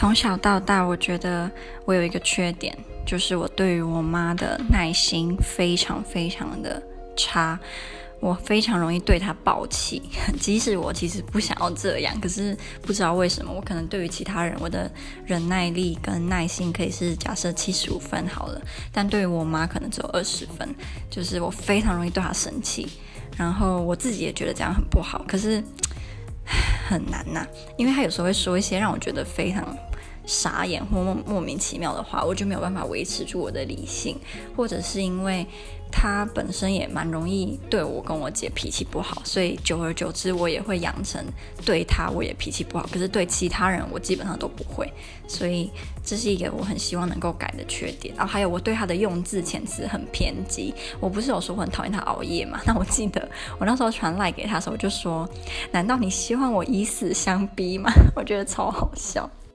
从小到大，我觉得我有一个缺点，就是我对于我妈的耐心非常非常的差。我非常容易对她爆气，即使我其实不想要这样，可是不知道为什么，我可能对于其他人，我的忍耐力跟耐心可以是假设七十五分好了，但对于我妈可能只有二十分，就是我非常容易对她生气，然后我自己也觉得这样很不好，可是很难呐、因为他有时候会说一些让我觉得非常傻眼或莫莫名其妙的话，我就没有办法维持住我的理性，或者是因为。他本身也蛮容易对我跟我姐脾气不好，所以久而久之，我也会养成对他我也脾气不好，可是对其他人我基本上都不会，所以这是一个我很希望能够改的缺点。然后还有我对他的用字遣词很偏激，我不是有说我很讨厌他熬夜嘛？那我记得我那时候传赖给他的时候，我就说：难道你希望我以死相逼吗？我觉得超好笑。